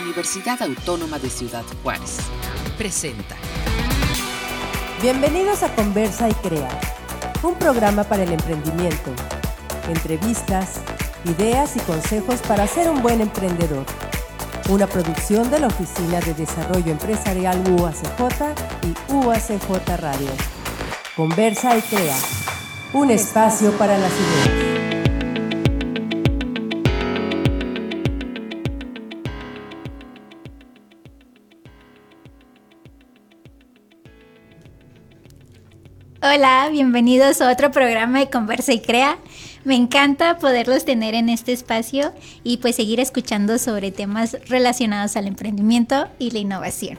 Universidad Autónoma de Ciudad Juárez. Presenta. Bienvenidos a Conversa y Crea, un programa para el emprendimiento. Entrevistas, ideas y consejos para ser un buen emprendedor. Una producción de la Oficina de Desarrollo Empresarial UACJ y UACJ Radio. Conversa y Crea, un espacio para las ideas. Hola, bienvenidos a otro programa de Conversa y Crea. Me encanta poderlos tener en este espacio y pues seguir escuchando sobre temas relacionados al emprendimiento y la innovación.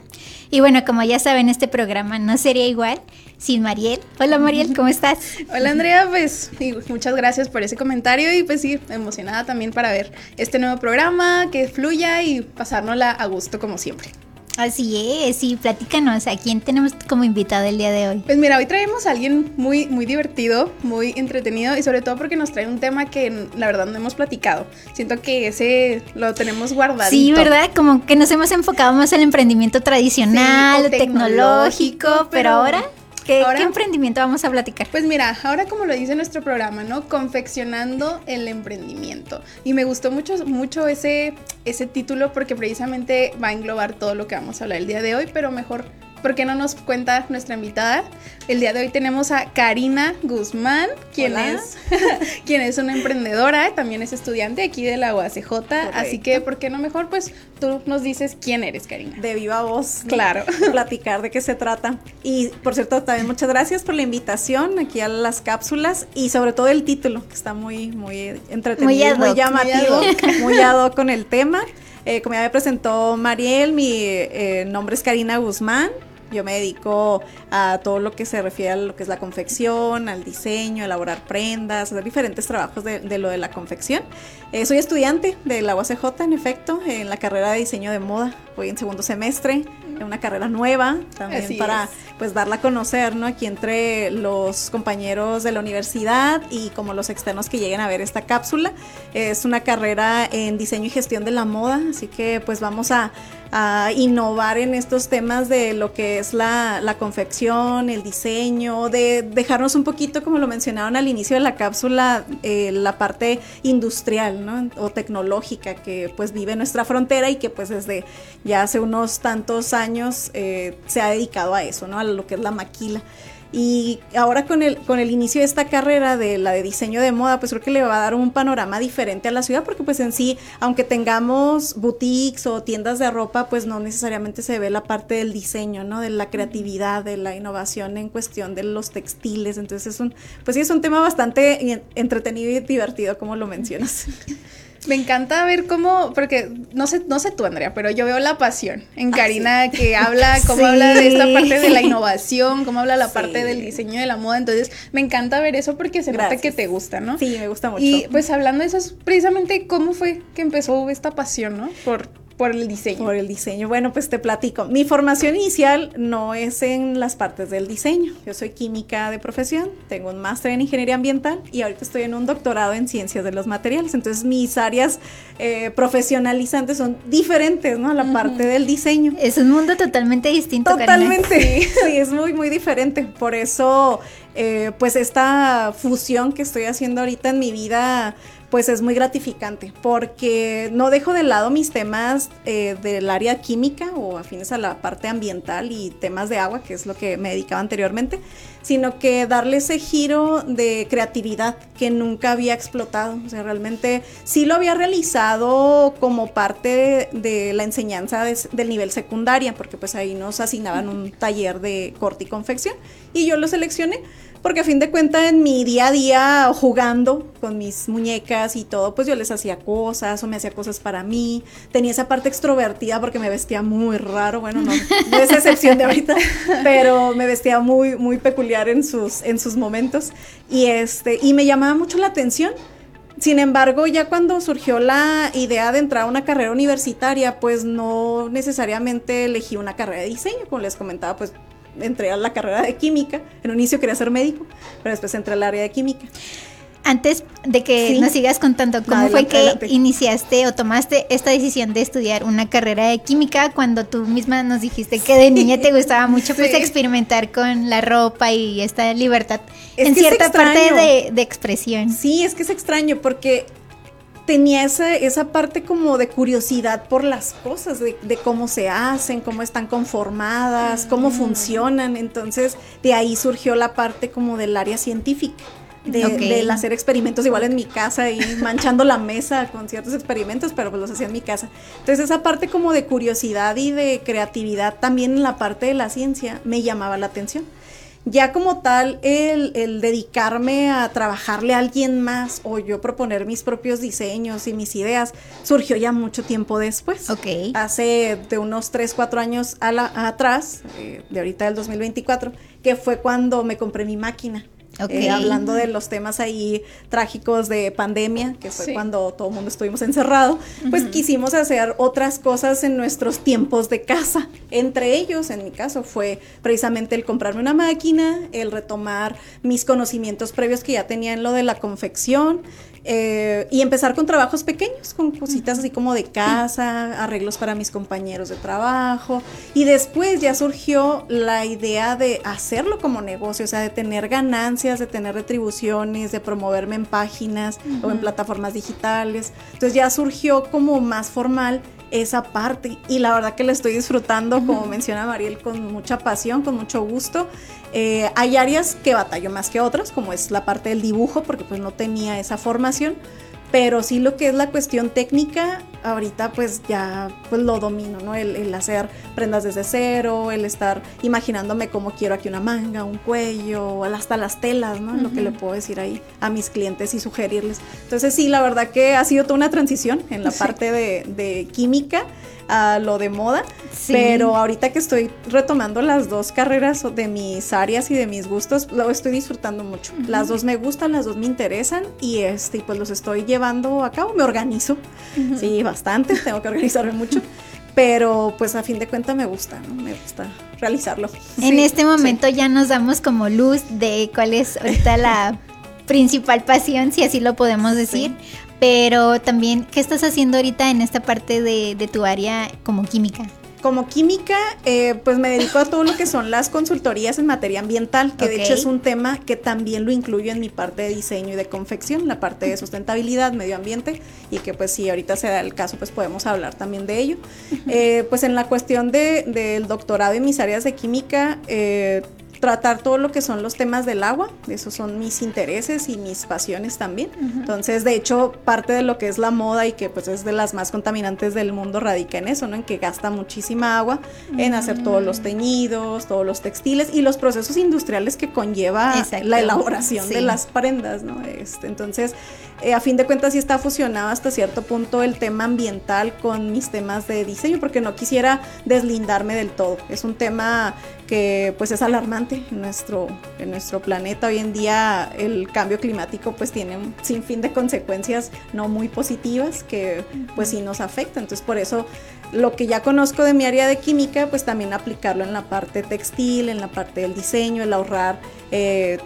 Y bueno, como ya saben, este programa no sería igual sin Mariel. Hola Mariel, ¿cómo estás? Hola Andrea, pues muchas gracias por ese comentario y pues sí, emocionada también para ver este nuevo programa, que fluya y pasárnosla a gusto como siempre. Así es, y platícanos, ¿a quién tenemos como invitado el día de hoy? Pues mira, hoy traemos a alguien muy, muy divertido, muy entretenido y sobre todo porque nos trae un tema que la verdad no hemos platicado. Siento que ese lo tenemos guardadito. Sí, ¿verdad? Como que nos hemos enfocado más en el emprendimiento tradicional, tecnológico, pero ahora ¿Qué, emprendimiento vamos a platicar? Pues mira, ahora como lo dice nuestro programa, ¿no? Confeccionando el emprendimiento. Y me gustó mucho, mucho ese, ese título porque precisamente va a englobar todo lo que vamos a hablar el día de hoy, pero mejor ¿por qué no nos cuenta nuestra invitada? El día de hoy tenemos a Karina Guzmán, quien es quien es una emprendedora, también es estudiante aquí de la UACJ, así que ¿por qué no mejor pues tú nos dices quién eres, Karina? De viva voz. Claro. Platicar de qué se trata. Y por cierto, también muchas gracias por la invitación aquí a las cápsulas y sobre todo el título, que está muy muy entretenido, muy, llamativo, muy ad con el tema. Eh, como ya me presentó Mariel, mi eh, nombre es Karina Guzmán. Yo me dedico a todo lo que se refiere a lo que es la confección, al diseño, elaborar prendas, hacer diferentes trabajos de, lo de la confección. Eh, soy estudiante de la UACJ, en efecto, en la carrera de diseño de moda. Voy en segundo semestre, en una carrera nueva, también para pues darla a conocer, ¿no? Aquí entre los compañeros de la universidad y como los externos que lleguen a ver esta cápsula. Es una carrera en diseño y gestión de la moda, así que pues vamos a a innovar en estos temas de lo que es la, confección, el diseño, de dejarnos un poquito, como lo mencionaron al inicio de la cápsula, eh, la parte industrial o tecnológica que pues vive nuestra frontera y que pues desde ya hace unos tantos años eh, se ha dedicado a eso, ¿no? a lo que es la maquila. Y ahora con el, con el inicio de esta carrera de la de diseño de moda, pues creo que le va a dar un panorama diferente a la ciudad, porque pues en sí, aunque tengamos boutiques o tiendas de ropa, pues no necesariamente se ve la parte del diseño, ¿no? De la creatividad, de la innovación en cuestión de los textiles. Entonces es un, pues sí, es un tema bastante entretenido y divertido, como lo mencionas. Me encanta ver cómo, porque no sé, no sé tú, Andrea, pero yo veo la pasión en ah, Karina que habla, cómo habla de esta parte de la innovación, cómo habla la parte del diseño de la moda. Entonces, me encanta ver eso porque se nota que te gusta, ¿no? Sí, me gusta mucho. Y pues hablando de eso, es precisamente cómo fue que empezó esta pasión, ¿no? Por por el diseño. Por el diseño. Bueno, pues te platico. Mi formación inicial no es en las partes del diseño. Yo soy química de profesión, tengo un máster en ingeniería ambiental y ahorita estoy en un doctorado en ciencias de los materiales. Entonces mis áreas eh, profesionalizantes son diferentes, ¿no? A la parte del diseño. Es un mundo totalmente distinto. Totalmente. Sí, es muy, muy diferente. Por eso, eh, pues esta fusión que estoy haciendo ahorita en mi vida pues es muy gratificante porque no dejo de lado mis temas eh, del área química o afines a la parte ambiental y temas de agua, que es lo que me dedicaba anteriormente, sino que darle ese giro de creatividad que nunca había explotado. O sea, realmente sí lo había realizado como parte de, la enseñanza del nivel secundaria, porque pues ahí nos asignaban un taller de corte y confección y yo lo seleccioné porque a fin de cuentas en mi día a día jugando con mis muñecas y todo, pues yo les hacía cosas o me hacía cosas para mí. Tenía esa parte extrovertida porque me vestía muy raro, bueno, no, no es excepción de ahorita, pero me vestía muy, muy peculiar en sus, en sus momentos. Y, este, y me llamaba mucho la atención. Sin embargo, ya cuando surgió la idea de entrar a una carrera universitaria, pues no necesariamente elegí una carrera de diseño, como les comentaba, pues entré a la carrera de química. En un inicio quería ser médico, pero después entré al área de química. antes de que nos sigas contando, ¿cómo fue que iniciaste o tomaste esta decisión de estudiar una carrera de química cuando tú misma nos dijiste que de niña te gustaba mucho pues experimentar con la ropa y esta libertad en cierta parte de, de, expresión? Sí, es que es extraño porque tenía esa, esa parte como de curiosidad por las cosas, de, cómo se hacen, cómo están conformadas, cómo funcionan. Entonces, de ahí surgió la parte como del área científica. De, del hacer experimentos igual en mi casa y manchando la mesa con ciertos experimentos, pero pues los hacía en mi casa. Entonces esa parte como de curiosidad y de creatividad también en la parte de la ciencia me llamaba la atención. Ya como tal, el, dedicarme a trabajarle a alguien más o yo proponer mis propios diseños y mis ideas surgió ya mucho tiempo después. Ok. Hace de unos 3, 4 años atrás, eh, de ahorita del 2024, que fue cuando me compré mi máquina. Eh, hablando de los temas ahí trágicos de pandemia, que fue cuando todo el mundo estuvimos encerrado, pues quisimos hacer otras cosas en nuestros tiempos de casa. Entre ellos, en mi caso, fue precisamente el comprarme una máquina, el retomar mis conocimientos previos que ya tenía en lo de la confección, eh, y empezar con trabajos pequeños, con cositas así como de casa, arreglos para mis compañeros de trabajo. Y después ya surgió la idea de hacerlo como negocio, o sea, de tener ganancias, de tener retribuciones, de promoverme en páginas o en plataformas digitales. Entonces ya surgió como más formal esa parte y la verdad que la estoy disfrutando, como menciona Mariel, con mucha pasión, con mucho gusto. Eh, hay áreas que batallo más que otras, como es la parte del dibujo, porque pues no tenía esa formación, pero sí lo que es la cuestión técnica, ahorita pues ya pues lo domino, ¿no? El, hacer prendas desde cero, el estar imaginándome cómo quiero aquí una manga, un cuello, hasta las telas, ¿no? Lo que le puedo decir ahí a mis clientes y sugerirles. Entonces sí, la verdad que ha sido toda una transición en la parte de, de química a lo de moda, pero ahorita que estoy retomando las dos carreras de mis áreas y de mis gustos, lo estoy disfrutando mucho. Las dos me gustan, las dos me interesan y este pues los estoy llevando a cabo, me organizo. Sí, bastante, tengo que organizarme mucho. Pero pues a fin de cuentas me gusta, ¿no? Me gusta realizarlo. En este momento ya nos damos como luz de cuál es ahorita la principal pasión, si así lo podemos decir, pero también, ¿qué estás haciendo ahorita en esta parte de, tu área como química? Como química, eh, pues me dedico a todo lo que son las consultorías en materia ambiental, que de hecho es un tema que también lo incluyo en mi parte de diseño y de confección, la parte de sustentabilidad, medio ambiente, y que pues si ahorita se da el caso, pues podemos hablar también de ello. Eh, pues en la cuestión del doctorado y mis áreas de química, eh, tratar todo lo que son los temas del agua, esos son mis intereses y mis pasiones también. Entonces, de hecho, parte de lo que es la moda y que pues es de las más contaminantes del mundo radica en eso, ¿no? En que gasta muchísima agua en hacer todos los teñidos, todos los textiles y los procesos industriales que conlleva la elaboración de las prendas, ¿no? Este, entonces, eh, a fin de cuentas sí está fusionado hasta cierto punto el tema ambiental con mis temas de diseño, porque no quisiera deslindarme del todo. Es un tema que pues es alarmante en nuestro, en nuestro planeta. Hoy en día el cambio climático pues tiene un sinfín de consecuencias no muy positivas que pues sí nos afectan. Entonces por eso lo que ya conozco de mi área de química, pues también aplicarlo en la parte textil, en la parte del diseño, el ahorrar eh,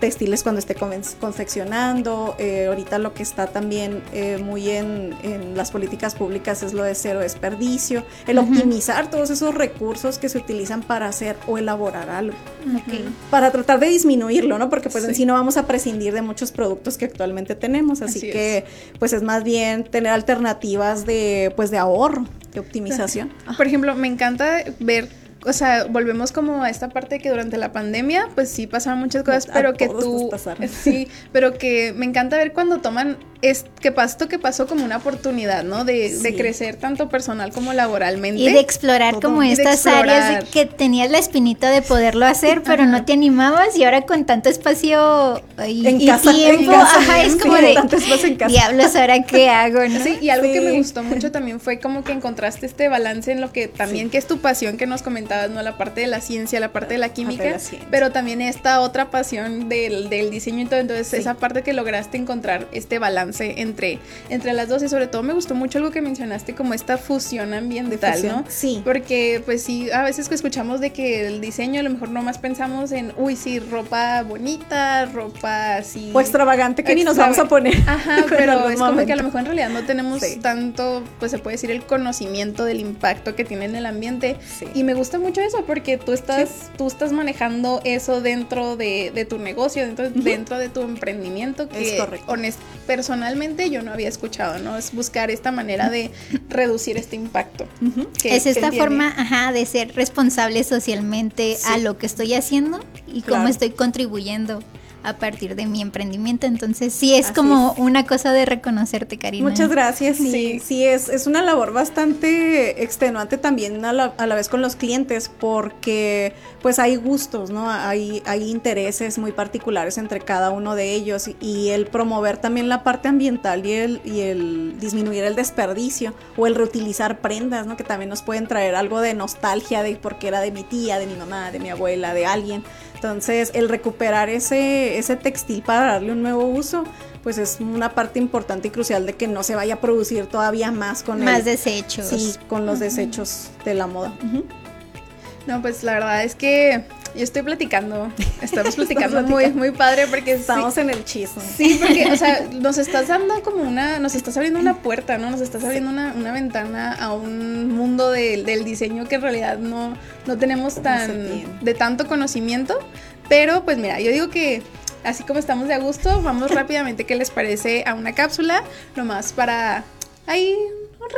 textiles cuando esté confeccionando. Eh, ahorita lo que está también eh, muy en, las políticas públicas es lo de cero desperdicio, el optimizar todos esos recursos que se utilizan para hacer o elaborar algo. Para tratar de disminuirlo, ¿no? Porque pues en sí no vamos a prescindir de muchos productos que actualmente tenemos, así, que pues es más bien tener alternativas de pues de ahorro de optimización. Por ejemplo, me encanta ver o sea, volvemos como a esta parte que durante la pandemia, pues sí pasaron muchas cosas, pero que tú, sí, pero que me encanta ver cuando toman es que pasó que pasó como una oportunidad, ¿no? De, de, crecer tanto personal como laboralmente. Y de explorar como estas áreas que tenías la espinita de poderlo hacer, pero no te animabas y ahora con tanto espacio y, en casa, tiempo, ajá, es como de diablos, ahora qué hago, ¿no? Sí, y algo que me gustó mucho también fue como que encontraste este balance en lo que también que es tu pasión que nos comentabas, ¿no? La parte de la ciencia, la parte de la química, pero también esta otra pasión del, del diseño y todo, entonces esa parte que lograste encontrar este balance balance entre, entre las dos y sobre todo me gustó mucho algo que mencionaste como esta fusión ambiental, ¿no? Sí. Porque pues sí, a veces que escuchamos de que el diseño a lo mejor nomás pensamos en, uy, sí, ropa bonita, ropa así... O extravagante que ni nos vamos a poner. Ajá, pero es como que a lo mejor en realidad no tenemos tanto, pues se puede decir, el conocimiento del impacto que tiene en el ambiente. Y me gusta mucho eso porque tú estás, tú estás manejando eso dentro de, de tu negocio, dentro, dentro de tu emprendimiento que honest, personalmente yo no había escuchado, ¿no? Es buscar esta manera de reducir este impacto. es esta forma, ajá, de ser responsable socialmente a lo que estoy haciendo y cómo estoy contribuyendo a partir de mi emprendimiento. Entonces, sí es como una cosa de reconocerte, Karina. Muchas gracias. Sí, sí, es, es una labor bastante extenuante también a la, a la, vez con los clientes porque pues hay gustos, ¿no? Hay, hay intereses muy particulares entre cada uno de ellos y el promover también la parte ambiental y el, y el disminuir el desperdicio o el reutilizar prendas, ¿no? Que también nos pueden traer algo de nostalgia de porque era de mi tía, de mi mamá, de mi abuela, de alguien. Entonces, el recuperar ese, ese textil para darle un nuevo uso, pues es una parte importante y crucial de que no se vaya a producir todavía más con más desechos. Sí, con los desechos de la moda. No, pues la verdad es que yo estoy platicando, estamos platicando muy, muy padre porque estamos en el chisme. Sí, porque, o sea, nos estás dando como una, nos estás abriendo una puerta, ¿no? Nos estás abriendo una, una ventana a un mundo del diseño que en realidad no, no tenemos tan, de tanto conocimiento. Pero, pues mira, yo digo que así como estamos de a gusto, vamos rápidamente, ¿qué les parece? A una cápsula, nomás para ahí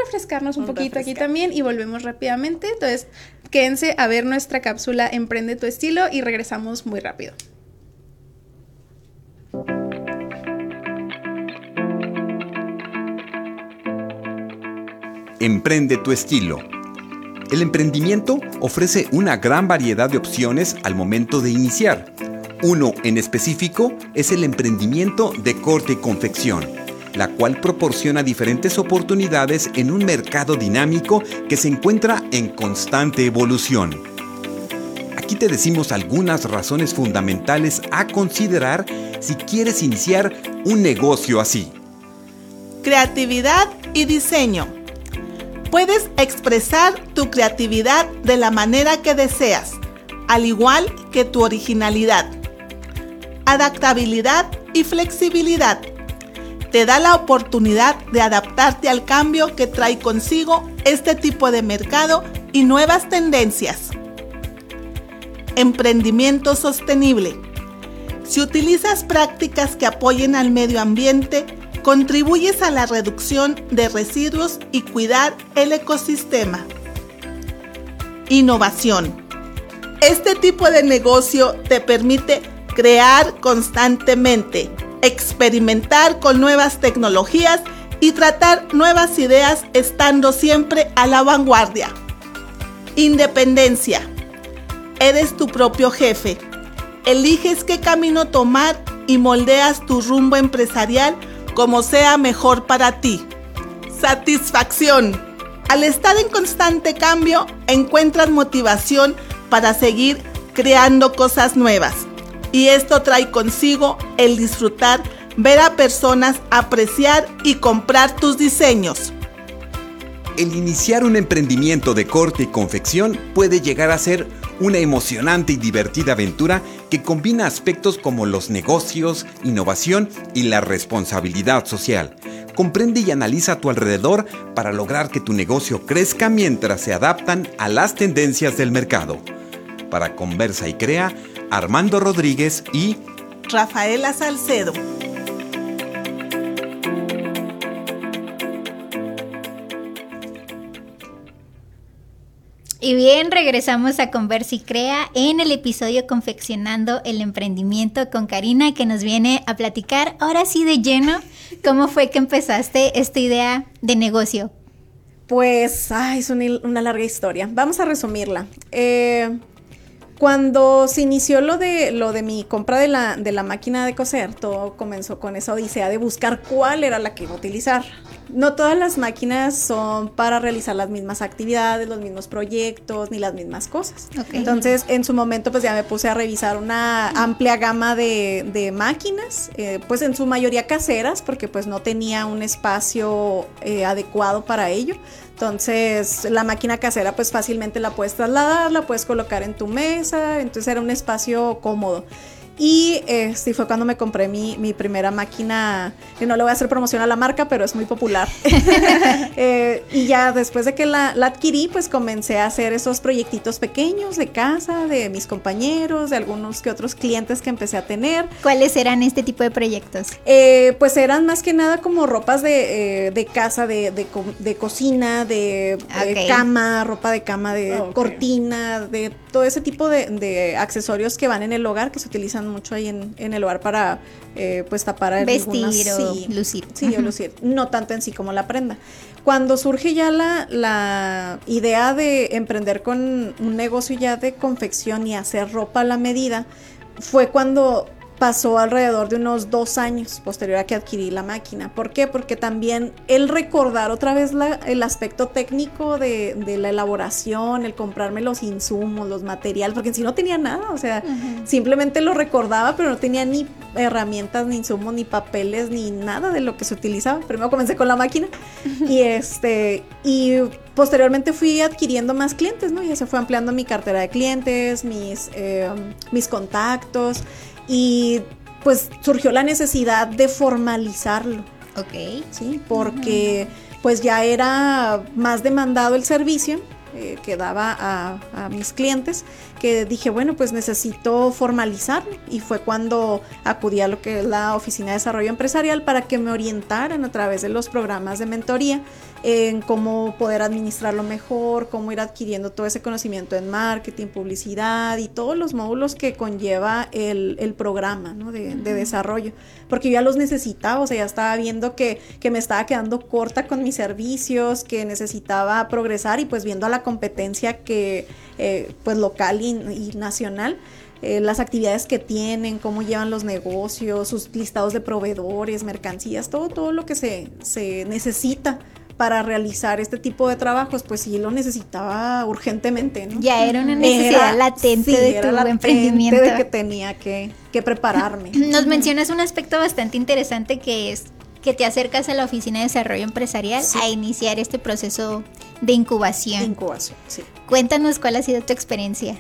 refrescarnos un, poquito aquí también y volvemos rápidamente. Entonces, quédense a ver nuestra cápsula Emprende tu estilo y regresamos muy rápido. Emprende tu estilo. El emprendimiento ofrece una gran variedad de opciones al momento de iniciar. Uno en específico es el emprendimiento de corte y confección la cual proporciona diferentes oportunidades en un mercado dinámico que se encuentra en constante evolución. Aquí te decimos algunas razones fundamentales a considerar si quieres iniciar un negocio así. Creatividad y diseño. Puedes expresar tu creatividad de la manera que deseas, al igual que tu originalidad. Adaptabilidad y flexibilidad te da la oportunidad de adaptarte al cambio que trae consigo este tipo de mercado y nuevas tendencias. Emprendimiento sostenible. Si utilizas prácticas que apoyen al medio ambiente, contribuyes a la reducción de residuos y cuidar el ecosistema. Innovación. Este tipo de negocio te permite crear constantemente experimentar con nuevas tecnologías y tratar nuevas ideas estando siempre a la vanguardia. Independencia. Eres tu propio jefe. Eliges qué camino tomar y moldeas tu rumbo empresarial como sea mejor para ti. Satisfacción. Al estar en constante cambio, encuentras motivación para seguir creando cosas nuevas y esto trae consigo el disfrutar, ver a personas apreciar y comprar tus diseños. El iniciar un emprendimiento de corte y confección puede llegar a ser una emocionante y divertida aventura que combina aspectos como los negocios, innovación y la responsabilidad social. Comprende y analiza a tu alrededor para lograr que tu negocio crezca mientras se adaptan a las tendencias del mercado. Para Conversa y Crea, Armando Rodríguez y Rafaela Salcedo. Y bien, regresamos a Conversa y Crea en el episodio Confeccionando el Emprendimiento con Karina, que nos viene a platicar ahora sí de lleno cómo fue que empezaste esta idea de negocio. Pues, ay, es una, una larga historia. Vamos a resumirla. Eh, cuando se inició lo de, lo de mi compra de la, de la máquina de coser, todo comenzó con esa odisea de buscar cuál era la que iba a utilizar. no todas las máquinas son para realizar las mismas actividades, los mismos proyectos, ni las mismas cosas. Entonces, en su momento, pues ya me puse a revisar una amplia gama de, máquinas, eh, pues en su mayoría caseras, porque pues no tenía un espacio eh, adecuado para ello. Entonces, la máquina casera pues fácilmente la puedes trasladar, la puedes colocar en tu mesa, entonces era un espacio cómodo. Y este fue cuando me compré mi, mi, primera máquina, que no le voy a hacer promoción a la marca, pero es muy popular. Eh, y ya después de que la, la, adquirí, pues comencé a hacer esos proyectitos pequeños de casa, de mis compañeros, de algunos que otros clientes que empecé a tener. ¿Cuáles eran este tipo de proyectos? Eh, pues eran más que nada como ropas de, eh, de casa, de, de, de, cocina, de, cama, ropa de cama, de oh, cortina, de todo ese tipo de accesorios que van en el hogar que se utilizan mucho ahí en, el hogar para eh, pues tapar vestir o lucir. Sí, o lucir. No tanto en sí como la prenda. Cuando surge ya la, la idea de emprender con un negocio ya de confección y hacer ropa a la medida, fue cuando pasó alrededor de unos dos años posterior a que adquirí la máquina. ¿Por qué? Porque también el recordar otra vez el aspecto técnico de, la elaboración, el comprarme los insumos, los materiales, porque si no tenía nada, o sea, simplemente lo recordaba, pero no tenía ni herramientas, ni insumos, ni papeles, ni nada de lo que se utilizaba. Primero comencé con la máquina y este, y posteriormente fui adquiriendo más clientes, ¿no? Ya se fue ampliando mi cartera de clientes, mis, eh, mis contactos y pues surgió la necesidad de formalizarlo. Ok. Sí, porque pues ya era más demandado el servicio eh, que daba a, mis clientes, que dije, bueno, pues necesito formalizarlo. Y fue cuando acudí a lo que es la Oficina de Desarrollo Empresarial para que me orientaran a través de los programas de mentoría en cómo poder administrarlo mejor, cómo ir adquiriendo todo ese conocimiento en marketing, publicidad y todos los módulos que conlleva el, programa de, desarrollo. Porque yo ya los necesitaba, o sea, ya estaba viendo que, me estaba quedando corta con mis servicios, que necesitaba progresar y pues viendo a la competencia que eh, pues local y, nacional. Eh, las actividades que tienen, cómo llevan los negocios, sus listados de proveedores, mercancías, todo, todo lo que se, se necesita para realizar este tipo de trabajos, pues sí lo necesitaba urgentemente, ¿no? Ya era una necesidad latente de tu emprendimiento. de que tenía que, que prepararme. Nos mencionas un aspecto bastante interesante que es que te acercas a la Oficina de Desarrollo Empresarial a iniciar este proceso de incubación. incubación, sí. Cuéntanos cuál ha sido tu experiencia.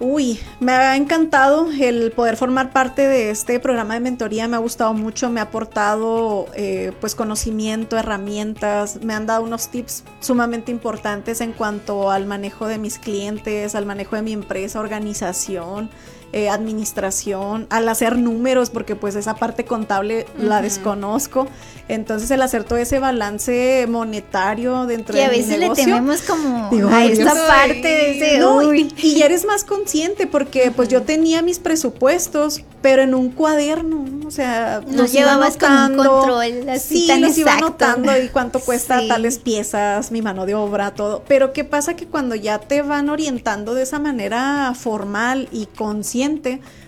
Uy, me ha encantado el poder formar parte de este programa de mentoría, me ha gustado mucho, me ha aportado eh, pues conocimiento, herramientas, me han dado unos tips sumamente importantes en cuanto al manejo de mis clientes, al manejo de mi empresa, organización, eh, administración, al hacer números, porque pues esa parte contable la desconozco. Entonces el hacer todo ese balance monetario dentro de. Y a veces le tememos como a esta parte de ese... Y, eres más consciente porque pues yo tenía mis presupuestos, pero en un cuaderno, o sea, no llevabas con control así sí, los iba anotando y cuánto cuesta tales piezas, mi mano de obra, todo. Pero qué pasa que cuando ya te van orientando de esa manera formal y consciente,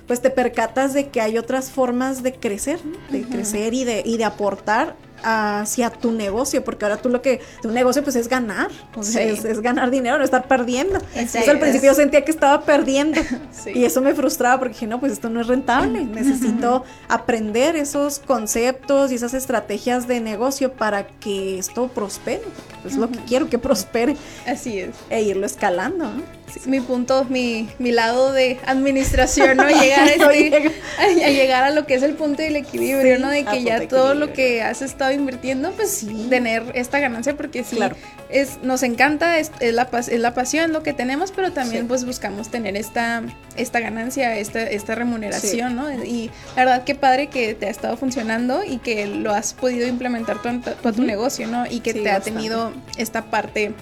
pues te percatas de que hay otras formas de crecer, de crecer y de, y de aportar hacia tu negocio, porque ahora tú lo que, tu negocio pues es ganar, o sea, es, ganar dinero, no estar perdiendo. Entonces al principio yo sentía que estaba perdiendo y eso me frustraba porque dije, no, pues esto no es rentable, necesito aprender esos conceptos y esas estrategias de negocio para que esto prospere, porque pues, es lo que quiero, que prospere. Así es. E irlo escalando, ¿no? Mi punto, mi, mi lado de administración, ¿no? Llegar a, este, a, llegar a lo que es el punto del equilibrio, ¿no? De que ya todo lo que has estado invirtiendo, pues tener esta ganancia, porque sí, es, nos encanta, es, la, es la pasión lo que tenemos, pero también pues buscamos tener esta, esta ganancia, esta, esta remuneración, ¿no? Y la verdad que padre que te ha estado funcionando y que lo has podido implementar todo, tu negocio, ¿no? Y que te ha tenido esta parte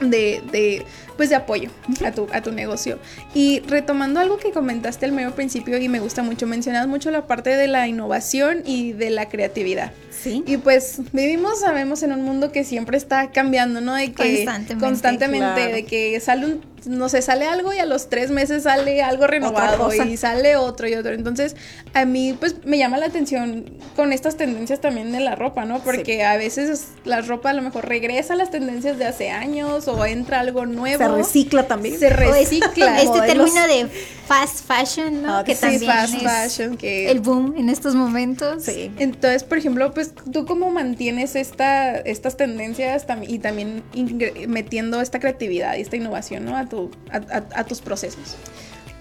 de, pues de apoyo a tu, a tu negocio. Y retomando algo que comentaste al medio principio y me gusta mucho, mencionas mucho la parte de la innovación y de la creatividad. Sí. Y pues vivimos, sabemos, en un mundo que siempre está cambiando, ¿no? De que Constantemente. constantemente de que sale un, no sé, sale algo y a los tres meses sale algo renovado y sale otro y otro. Entonces, a mí, pues, me llama la atención con estas tendencias también de la ropa, ¿no? Porque a veces la ropa a lo mejor regresa a las tendencias de hace años o entra algo nuevo. Se recicla también. Se recicla. este término de fast fashion, ¿no? Ah, que sí, también fast es fashion, que- el boom en estos momentos. Sí. Entonces, por ejemplo, pues tú cómo mantienes esta, estas tendencias y también metiendo esta creatividad y esta innovación ¿no? a, tu, a, tus procesos.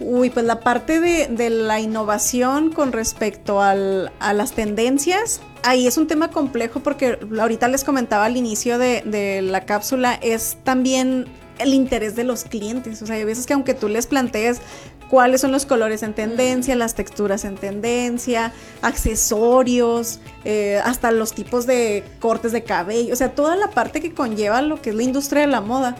Uy, pues la parte de, la innovación con respecto a las tendencias, ahí es un tema complejo porque ahorita les comentaba al inicio de la cápsula, es también el interés de los clientes. O sea, hay veces que aunque tú les plantees cuáles son los colores en tendencia, las texturas en tendencia, accesorios, eh, hasta los tipos de cortes de cabello, o sea, toda la parte que conlleva lo que es la industria de la moda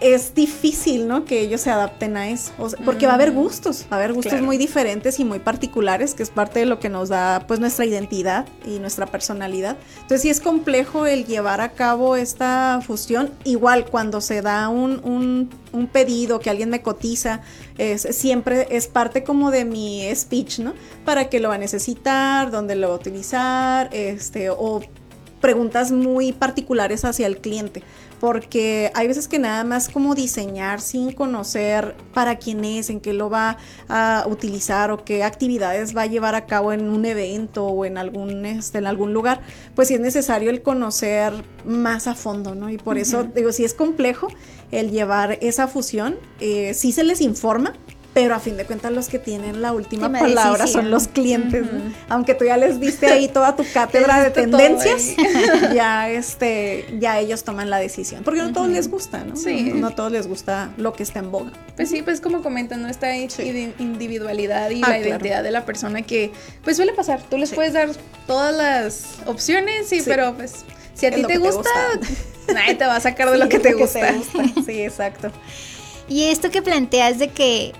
es difícil, ¿no? Que ellos se adapten a eso. O sea, porque va a haber gustos, va a haber gustos Claro. muy diferentes y muy particulares, que es parte de lo que nos da, pues, nuestra identidad y nuestra personalidad. Entonces, sí es complejo el llevar a cabo esta fusión. Igual, cuando se da un, un- un pedido que alguien me cotiza, es, siempre es parte como de mi speech, ¿no? Para qué lo va a necesitar, dónde lo va a utilizar, este, o preguntas muy particulares hacia el cliente, porque hay veces que nada más como diseñar sin conocer para quién es, en qué lo va a utilizar o qué actividades va a llevar a cabo en un evento o en algún, este, en algún lugar, pues sí es necesario el conocer más a fondo, ¿no? Y por eso digo, sí es complejo el llevar esa fusión, eh, sí se les informa, pero a fin de cuentas los que tienen la última palabra son los clientes, ¿no? aunque tú ya les diste ahí toda tu cátedra de tendencias, ya este, ya ellos toman la decisión, porque no a todos les gusta, ¿no? Sí. No, no a todos les gusta lo que está en boga. Pues sí, pues como comentan, ¿no? Esta indi- individualidad y Ah, la claro. identidad de la persona que, pues suele pasar. Tú les Sí. puedes dar todas las opciones, sí, Sí. pero pues si a ti te gusta, nadie te va a sacar de Sí, lo que te gusta. Sí, exacto. Y esto que planteas de que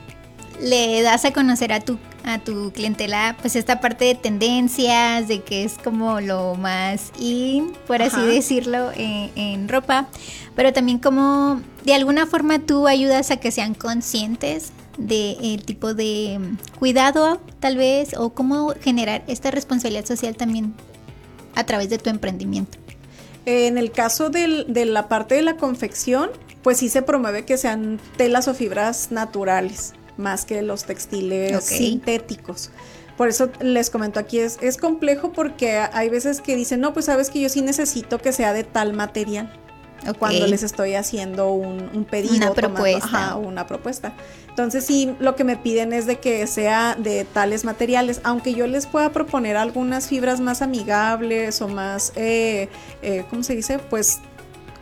le das a conocer a tu a tu clientela pues esta parte de tendencias, de que es como lo más in, por así decirlo, en, en ropa, pero también como de alguna forma tú ayudas a que sean conscientes del tipo de cuidado tal vez o cómo generar esta responsabilidad social también a través de tu emprendimiento. En el caso del- de la parte de la confección, pues sí se promueve que sean telas o fibras naturales, más que los textiles sintéticos. Por eso les comento aquí, es, es complejo porque hay veces que dicen, no, pues sabes que yo sí necesito que sea de tal material. Cuando les estoy haciendo un, un pedido. Una tomando- propuesta. ajá, una propuesta. Entonces sí, lo que me piden es de que sea de tales materiales, aunque yo les pueda proponer algunas fibras más amigables o más, eh, eh, ¿cómo se dice? Pues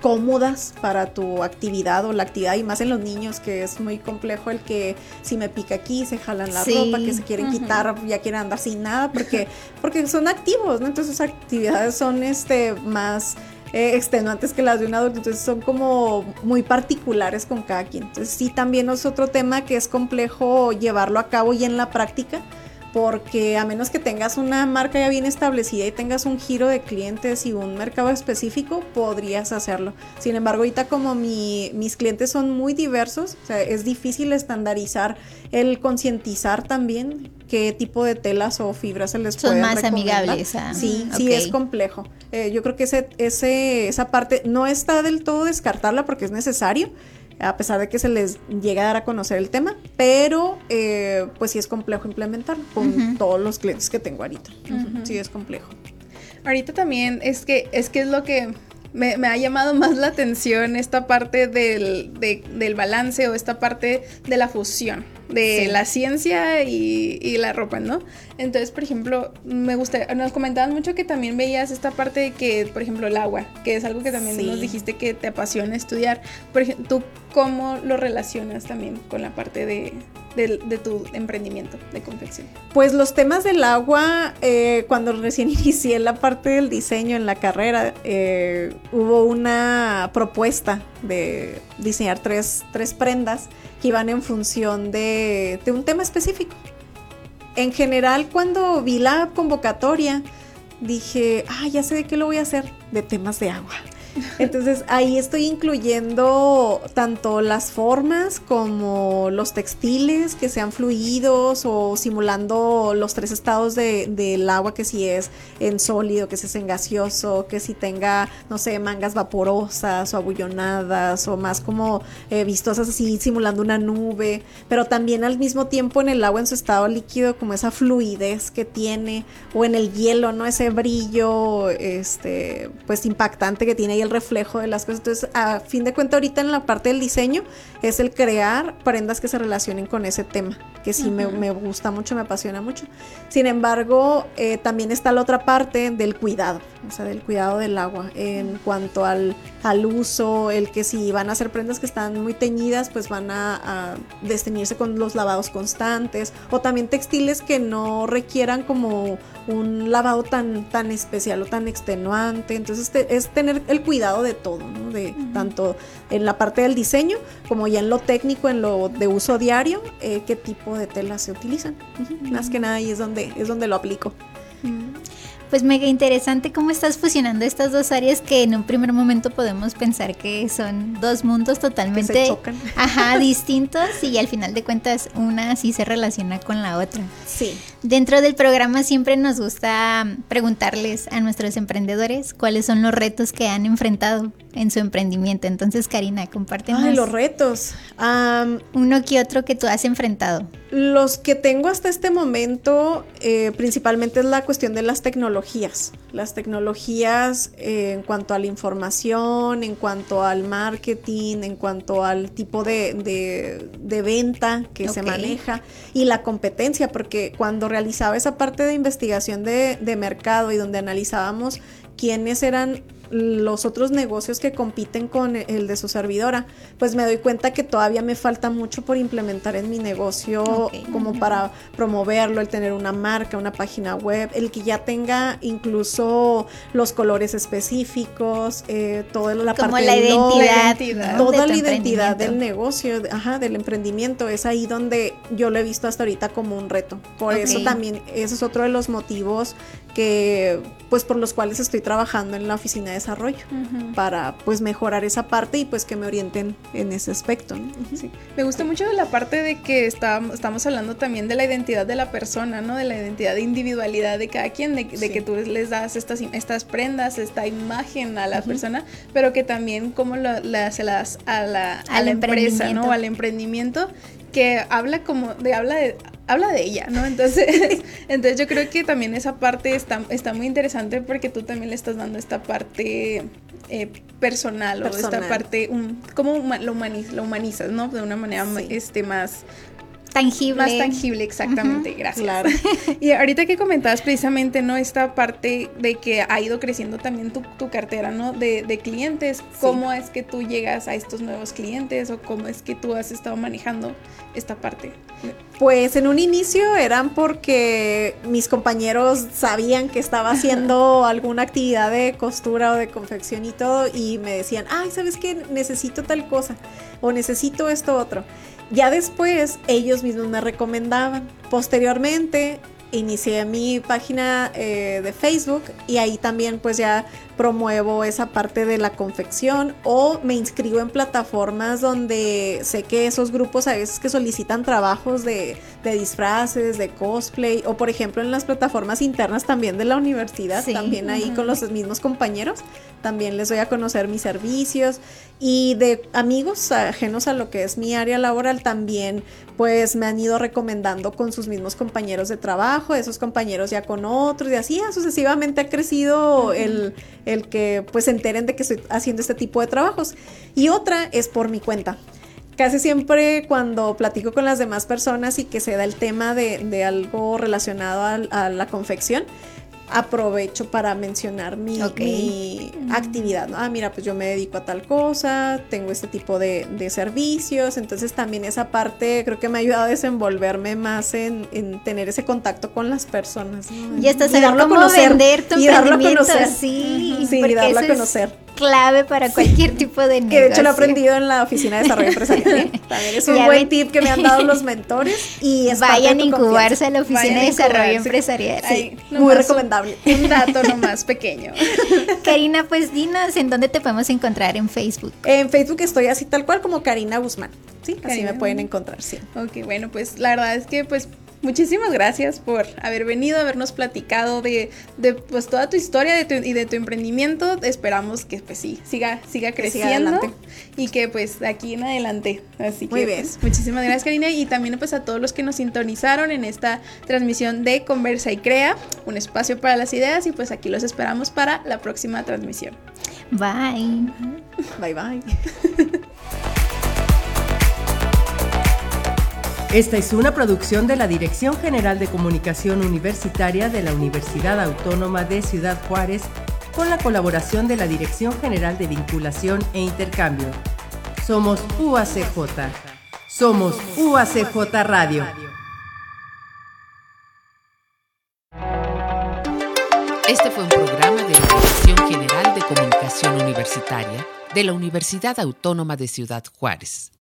cómodas para tu actividad o la actividad y más en los niños que es muy complejo el que si me pica aquí se jalan la Sí. ropa que se quieren quitar ya quieren andar sin nada porque porque son activos ¿no? entonces sus actividades son este más eh, extenuantes que las de un adulto entonces son como muy particulares con cada quien entonces sí también es otro tema que es complejo llevarlo a cabo y en la práctica porque a menos que tengas una marca ya bien establecida y tengas un giro de clientes y un mercado específico, podrías hacerlo. Sin embargo, ahorita como mi- mis clientes son muy diversos, o sea, es difícil estandarizar el concientizar también qué tipo de telas o fibras se les Son puede más recomendar. amigables, ah, sí, ok. sí es complejo. Eh, yo creo que ese, ese, esa parte no está del todo descartarla porque es necesario, a pesar de que se les llega a dar a conocer el tema, pero eh, pues sí es complejo implementarlo con todos los clientes que tengo ahorita. Sí es complejo. Ahorita también es que es que es lo que me, me ha llamado más la atención esta parte del, de- del balance o esta parte de la fusión de Sí. la ciencia y, y la ropa, ¿no? Entonces, por ejemplo, me gusta, nos comentaban mucho que también veías esta parte de que, por ejemplo, el agua, que es algo que también Sí. nos dijiste que te apasiona estudiar. Por ejemplo, ¿tú cómo lo relacionas también con la parte de, de- de tu emprendimiento de confección? Pues los temas del agua, eh, cuando recién inicié la parte del diseño en la carrera, eh, hubo una propuesta de diseñar tres, tres prendas que iban en función de, de un tema específico. En general, cuando vi la convocatoria, dije, ah, ya sé de qué lo voy a hacer, de temas de agua. Entonces ahí estoy incluyendo tanto las formas como los textiles que sean fluidos o simulando los tres estados del agua, que si es en sólido, que si es en gaseoso, que si tenga, no sé, mangas vaporosas o abullonadas o más como eh, vistosas así simulando una nube, pero también al mismo tiempo en el agua en su estado líquido como esa fluidez que tiene o en el hielo, ¿no? Ese brillo, este, pues impactante que tiene el reflejo de las cosas. Entonces, a fin de cuentas, ahorita en la parte del diseño es el crear prendas que se relacionen con ese tema, que sí me, me, gusta mucho, me apasiona mucho. Sin embargo, eh, también está la otra parte del cuidado, o sea, del cuidado del agua, en cuanto al, al uso, el que si van a hacer prendas que están muy teñidas, pues van a, a desteñirse con los lavados constantes, o también textiles que no requieran como un lavado tan, tan especial o tan extenuante. Entonces es tener el cuidado de todo, ¿no? de, tanto en la parte del diseño como ya en lo técnico, en lo de uso diario, eh, qué tipo de telas se utilizan. Más que nada ahí es donde, es donde lo aplico pues mega interesante cómo estás fusionando estas dos áreas que en un primer momento podemos pensar que son dos mundos totalmente ajá, distintos y al final de cuentas una sí se relaciona con la otra. Sí. Dentro del programa siempre nos gusta preguntarles a nuestros emprendedores cuáles son los retos que han enfrentado en su emprendimiento. Entonces, Karina, compártenos. Ay, los retos. Uno que otro que tú has enfrentado. Los que tengo hasta este momento, eh, principalmente es la cuestión de las tecnologías. Las tecnologías eh, en cuanto a la información, en cuanto al marketing, en cuanto al tipo de, venta que se maneja y la competencia, porque cuando realizaba esa parte de investigación de, de mercado y donde analizábamos quiénes eran los otros negocios que compiten con el de su servidora, pues me doy cuenta que todavía me falta mucho por implementar en mi negocio como para promoverlo, el tener una marca, una página web, el que ya tenga incluso los colores específicos, eh, toda la como parte la identidad, toda la identidad del negocio, ajá, del emprendimiento, es ahí donde yo lo he visto hasta ahorita como un reto. Por eso también, ese es otro de los motivos que pues por los cuales estoy trabajando en la oficina de desarrollo para pues mejorar esa parte y pues que me orienten en ese aspecto. Me gusta mucho la parte de que estamos, estamos hablando también de la identidad de la persona, ¿no? De la identidad de individualidad de cada quien, de, que tú les das estas, estas prendas, esta imagen a la persona, pero que también como la, se las a la, a la empresa, ¿no? Al emprendimiento que habla como de habla de habla de ella, ¿no? Entonces, entonces yo creo que también esa parte está, está muy interesante porque tú también le estás dando esta parte eh, personal, o esta parte, un, como lo, lo humanizas, ¿no? De una manera este, más tangible. Más tangible, exactamente, gracias. Claro. y ahorita que comentabas precisamente, ¿no? Esta parte de que ha ido creciendo también tu, tu cartera, ¿no? De, de clientes, ¿cómo es que tú llegas a estos nuevos clientes o cómo es que tú has estado manejando esta parte? Pues en un inicio eran porque mis compañeros sabían que estaba haciendo alguna actividad de costura o de confección y todo y me decían, ay, ¿sabes qué? Necesito tal cosa o necesito esto otro. Ya después ellos mismos me recomendaban. Posteriormente inicié mi página eh, de Facebook y ahí también pues ya promuevo esa parte de la confección o me inscribo en plataformas donde sé que esos grupos a veces que solicitan trabajos de, disfraces, de cosplay o por ejemplo en las plataformas internas también de la universidad, también ahí con los mismos compañeros, también les doy a conocer mis servicios y de amigos ajenos a lo que es mi área laboral también pues me han ido recomendando con sus mismos compañeros de trabajo, esos compañeros ya con otros y así sucesivamente ha crecido el el que pues se enteren de que estoy haciendo este tipo de trabajos. Y otra es por mi cuenta. Casi siempre cuando platico con las demás personas y que se da el tema de, algo relacionado a la confección, aprovecho para mencionar mi, actividad. Ah, mira, pues yo me dedico a tal cosa, tengo este tipo de, servicios, entonces también esa parte creo que me ha ayudado a desenvolverme más en, tener ese contacto con las personas. Y hasta saber cómo conocer, vender tu y darlo a conocer. Sí, sí darlo a conocer clave para cualquier tipo de negocio. Que de hecho lo he aprendido en la oficina de desarrollo empresarial. También es un buen tip que me han dado los mentores y es Vayan a incubarse a la oficina de desarrollo empresarial. Sí, muy recomendable. Un dato nomás pequeño. Karina, pues dinos en dónde te podemos encontrar en Facebook. En Facebook estoy así tal cual como Karina Guzmán. Sí, así me pueden encontrar, sí. Ok, bueno, pues la verdad es que pues muchísimas gracias por haber venido, habernos platicado de, de pues toda tu historia de tu, y de tu emprendimiento. Esperamos que pues sí, siga, siga creciendo y que pues de aquí en adelante. Así Muy que bien. Pues, muchísimas gracias Karina y también pues a todos los que nos sintonizaron en esta transmisión de Conversa y Crea, un espacio para las ideas y pues aquí los esperamos para la próxima transmisión. Bye. Bye bye. Esta es una producción de la Dirección General de Comunicación Universitaria de la Universidad Autónoma de Ciudad Juárez con la colaboración de la Dirección General de Vinculación e Intercambio. Somos UACJ. Somos UACJ Radio. Este fue un programa de la Dirección General de Comunicación Universitaria de la Universidad Autónoma de Ciudad Juárez.